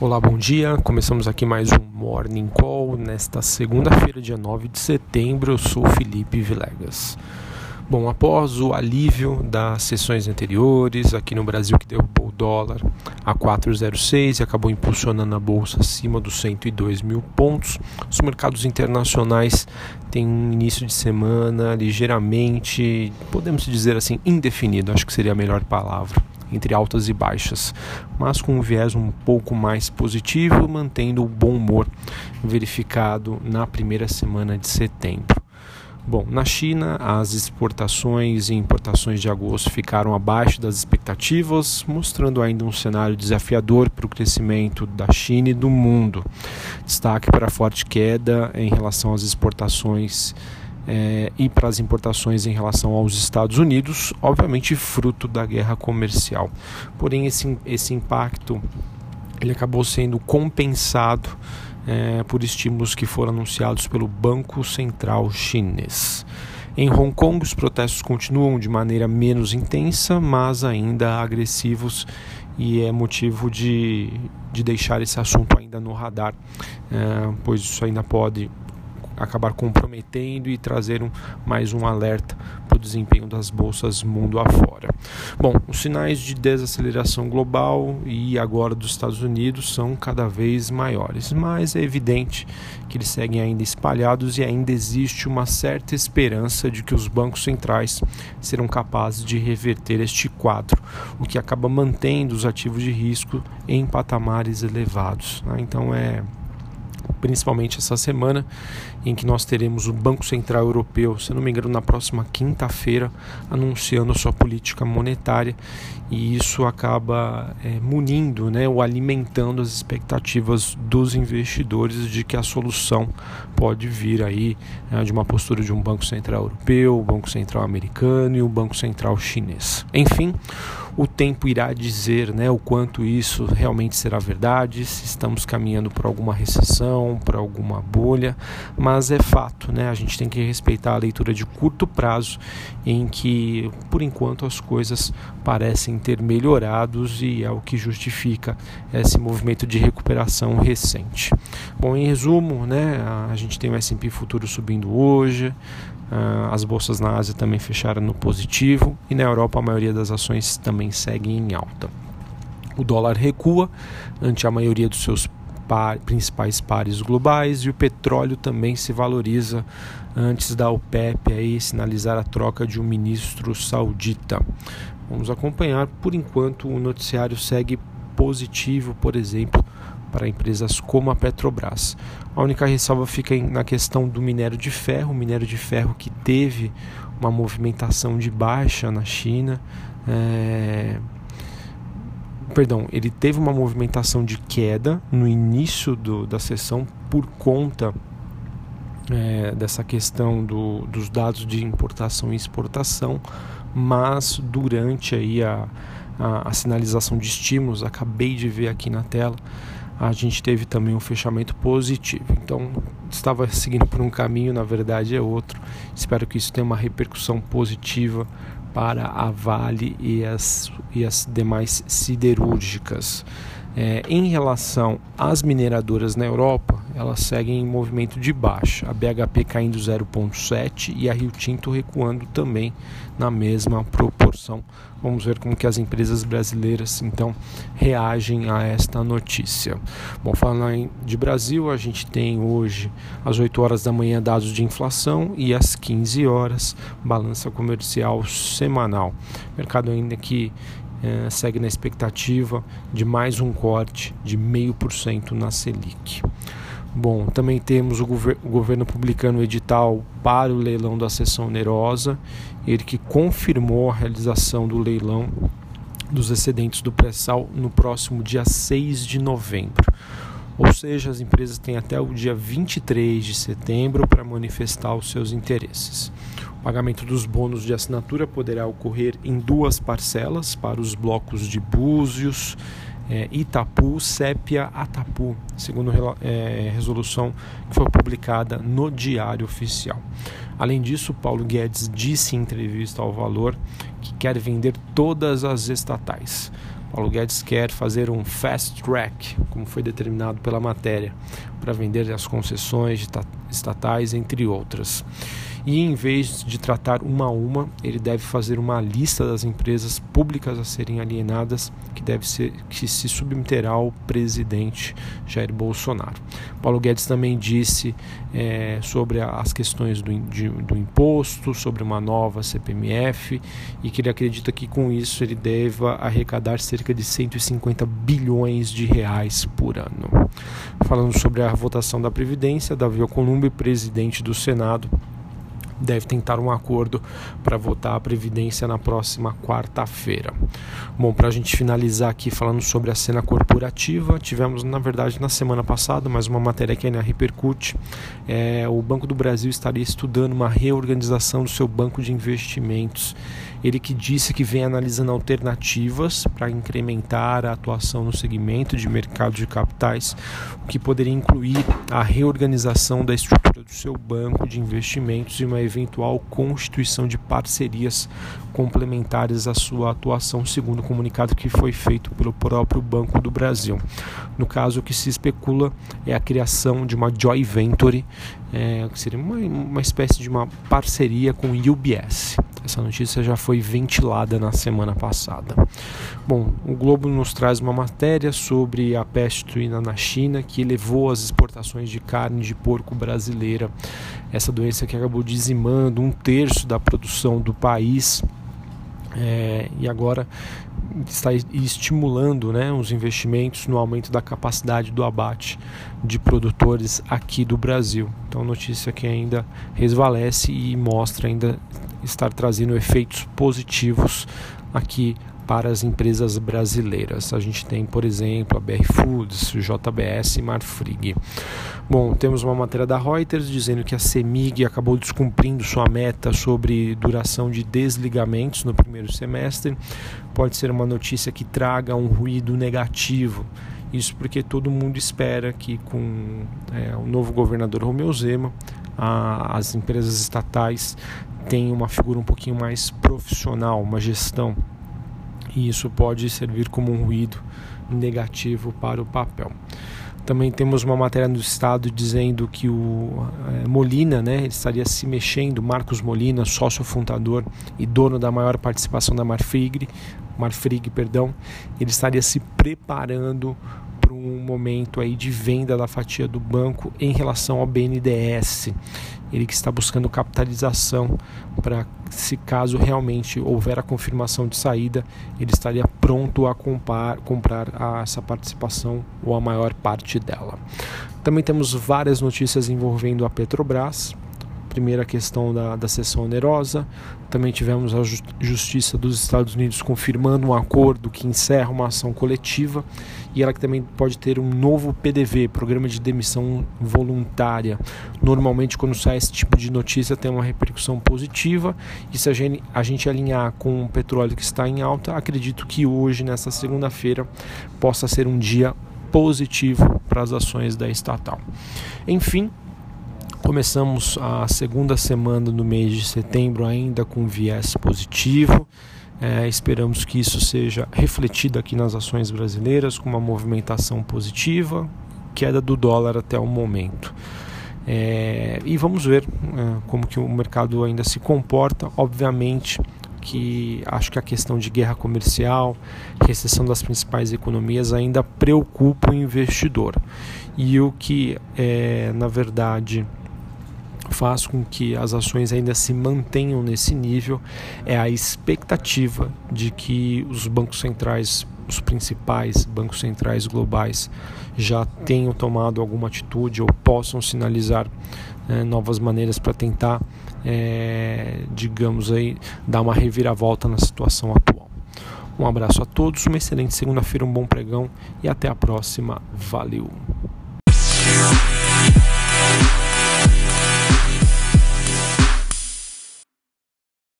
Olá, bom dia. Começamos aqui mais um Morning Call nesta segunda-feira, dia 9 de setembro. Eu sou Felipe Vilegas. Bom, após o alívio das sessões anteriores, aqui no Brasil que derrubou o dólar a 4,06 e acabou impulsionando a bolsa acima dos 102 mil pontos, os mercados internacionais têm um início de semana ligeiramente, podemos dizer assim, indefinido, acho que seria a melhor palavra entre altas e baixas, mas com um viés um pouco mais positivo, mantendo o bom humor verificado na primeira semana de setembro. Bom, na China, as exportações e importações de agosto ficaram abaixo das expectativas, mostrando ainda um cenário desafiador para o crescimento da China e do mundo. Destaque para a forte queda em relação às exportações é, e para as importações em relação aos Estados Unidos, obviamente fruto da guerra comercial. Porém, esse, esse impacto ele acabou sendo compensado é, por estímulos que foram anunciados pelo Banco Central Chinês. Em Hong Kong, os protestos continuam de maneira menos intensa, mas ainda agressivos, e é motivo de, de deixar esse assunto ainda no radar, é, pois isso ainda pode acabar comprometendo e trazer um, mais um alerta para o desempenho das bolsas mundo afora. Bom, os sinais de desaceleração global e agora dos Estados Unidos são cada vez maiores, mas é evidente que eles seguem ainda espalhados e ainda existe uma certa esperança de que os bancos centrais serão capazes de reverter este quadro, o que acaba mantendo os ativos de risco em patamares elevados. Né? Então é principalmente essa semana, em que nós teremos o Banco Central Europeu, se não me engano, na próxima quinta-feira, anunciando a sua política monetária, e isso acaba é, munindo né, ou alimentando as expectativas dos investidores de que a solução pode vir aí né, de uma postura de um Banco Central Europeu, Banco Central Americano e o Banco Central Chinês. Enfim, o tempo irá dizer né, o quanto isso realmente será verdade, se estamos caminhando para alguma recessão, para alguma bolha, mas é fato, né, a gente tem que respeitar a leitura de curto prazo, em que por enquanto as coisas parecem ter melhorados e é o que justifica esse movimento de recuperação recente. Bom, em resumo, né, a gente tem o S&P futuro subindo hoje, as bolsas na Ásia também fecharam no positivo e na Europa a maioria das ações também seguem em alta. O dólar recua ante a maioria dos seus principais pares globais e o petróleo também se valoriza antes da OPEP aí sinalizar a troca de um ministro saudita. Vamos acompanhar, por enquanto o noticiário segue positivo, por exemplo, para empresas como a Petrobras. A única ressalva fica na questão do minério de ferro, o minério de ferro que teve uma movimentação de baixa na China. É... Perdão, ele teve uma movimentação de queda no início do, da sessão por conta é, dessa questão do, dos dados de importação e exportação, mas durante aí a, a, a sinalização de estímulos, acabei de ver aqui na tela, a gente teve também um fechamento positivo. Então, estava seguindo por um caminho, na verdade é outro. Espero que isso tenha uma repercussão positiva para a Vale e as, e as demais siderúrgicas. É, em relação às mineradoras na Europa, elas seguem em movimento de baixa. A BHP caindo 0,7 e a Rio Tinto recuando também na mesma proporção. Vamos ver como que as empresas brasileiras então reagem a esta notícia. Bom, falando de Brasil, a gente tem hoje às 8 horas da manhã dados de inflação e às 15 horas balança comercial semanal. Mercado ainda que é, segue na expectativa de mais um corte de 0,5% na Selic. Bom, também temos o, gover o, governo publicando o edital para o leilão da sessão onerosa, ele que confirmou a realização do leilão dos excedentes do pré-sal no próximo dia 6 de novembro. Ou seja, as empresas têm até o dia 23 de setembro para manifestar os seus interesses. O pagamento dos bônus de assinatura poderá ocorrer em duas parcelas para os blocos de Búzios, é, Itapu, Sépia, Atapu, segundo é, resolução que foi publicada no Diário Oficial. Além disso, Paulo Guedes disse em entrevista ao Valor que quer vender todas as estatais. Paulo Guedes quer fazer um fast track, como foi determinado pela matéria, para vender as concessões estatais, entre outras e em vez de tratar uma a uma, ele deve fazer uma lista das empresas públicas a serem alienadas que deve ser que se submeterá ao presidente Jair Bolsonaro. Paulo Guedes também disse é, sobre as questões do, de, do imposto, sobre uma nova CPMF e que ele acredita que com isso ele deva arrecadar cerca de 150 bilhões de reais por ano. Falando sobre a votação da Previdência, Davi Alcolumbre, presidente do Senado, deve tentar um acordo para votar a Previdência na próxima quarta-feira. Bom, para a gente finalizar aqui falando sobre a cena corporativa, tivemos na verdade na semana passada mais uma matéria que ainda repercute. É, o Banco do Brasil estaria estudando uma reorganização do seu banco de investimentos. Ele que disse que vem analisando alternativas para incrementar a atuação no segmento de mercado de capitais, o que poderia incluir a reorganização da estrutura do seu banco de investimentos e uma eventual constituição de parcerias complementares à sua atuação, segundo o comunicado que foi feito pelo próprio Banco do Brasil. No caso, o que se especula é a criação de uma joint venture, é, que seria uma, uma espécie de uma parceria com o UBS. Essa notícia já foi ventilada na semana passada. Bom, o Globo nos traz uma matéria sobre a peste suína na China que levou as exportações de carne de porco brasileira. Essa doença que acabou dizimando um terço da produção do país. É, e agora está estimulando né, os investimentos no aumento da capacidade do abate de produtores aqui do Brasil. Então, notícia que ainda resvalece e mostra ainda estar trazendo efeitos positivos aqui para as empresas brasileiras. A gente tem, por exemplo, a BR Foods, JBS e Marfrig. Bom, temos uma matéria da Reuters dizendo que a CEMIG acabou descumprindo sua meta sobre duração de desligamentos no primeiro semestre. Pode ser uma notícia que traga um ruído negativo. Isso porque todo mundo espera que com é, o novo governador Romeu Zema, a, as empresas estatais tenham uma figura um pouquinho mais profissional, uma gestão e isso pode servir como um ruído negativo para o papel. Também temos uma matéria do Estado dizendo que o é, Molina né, estaria se mexendo, Marcos Molina, sócio fundador e dono da maior participação da Marfrig, Marfrig, perdão, ele estaria se preparando um momento aí de venda da fatia do banco em relação ao BNDES ele que está buscando capitalização para se caso realmente houver a confirmação de saída, ele estaria pronto a comprar, comprar a, essa participação ou a maior parte dela. Também temos várias notícias envolvendo a Petrobras. Primeira questão da, da sessão onerosa. Também tivemos a Justiça dos Estados Unidos confirmando um acordo que encerra uma ação coletiva e ela que também pode ter um novo PDV, Programa de Demissão Voluntária. Normalmente, quando sai esse tipo de notícia, tem uma repercussão positiva e se a gente, a gente alinhar com o petróleo que está em alta, acredito que hoje, nessa segunda-feira, possa ser um dia positivo para as ações da estatal. Enfim, começamos a segunda semana do mês de setembro ainda com viés positivo. É, esperamos que isso seja refletido aqui nas ações brasileiras com uma movimentação positiva, queda do dólar até o momento. É, e vamos ver é, como que o mercado ainda se comporta. Obviamente que acho que a questão de guerra comercial, recessão das principais economias ainda preocupa o investidor. E o que é, na verdade faz com que as ações ainda se mantenham nesse nível é a expectativa de que os bancos centrais, os principais bancos centrais globais, já tenham tomado alguma atitude ou possam sinalizar é, novas maneiras para tentar, é, digamos aí, dar uma reviravolta na situação atual. Um abraço a todos, uma excelente segunda-feira, um bom pregão e até a próxima. Valeu!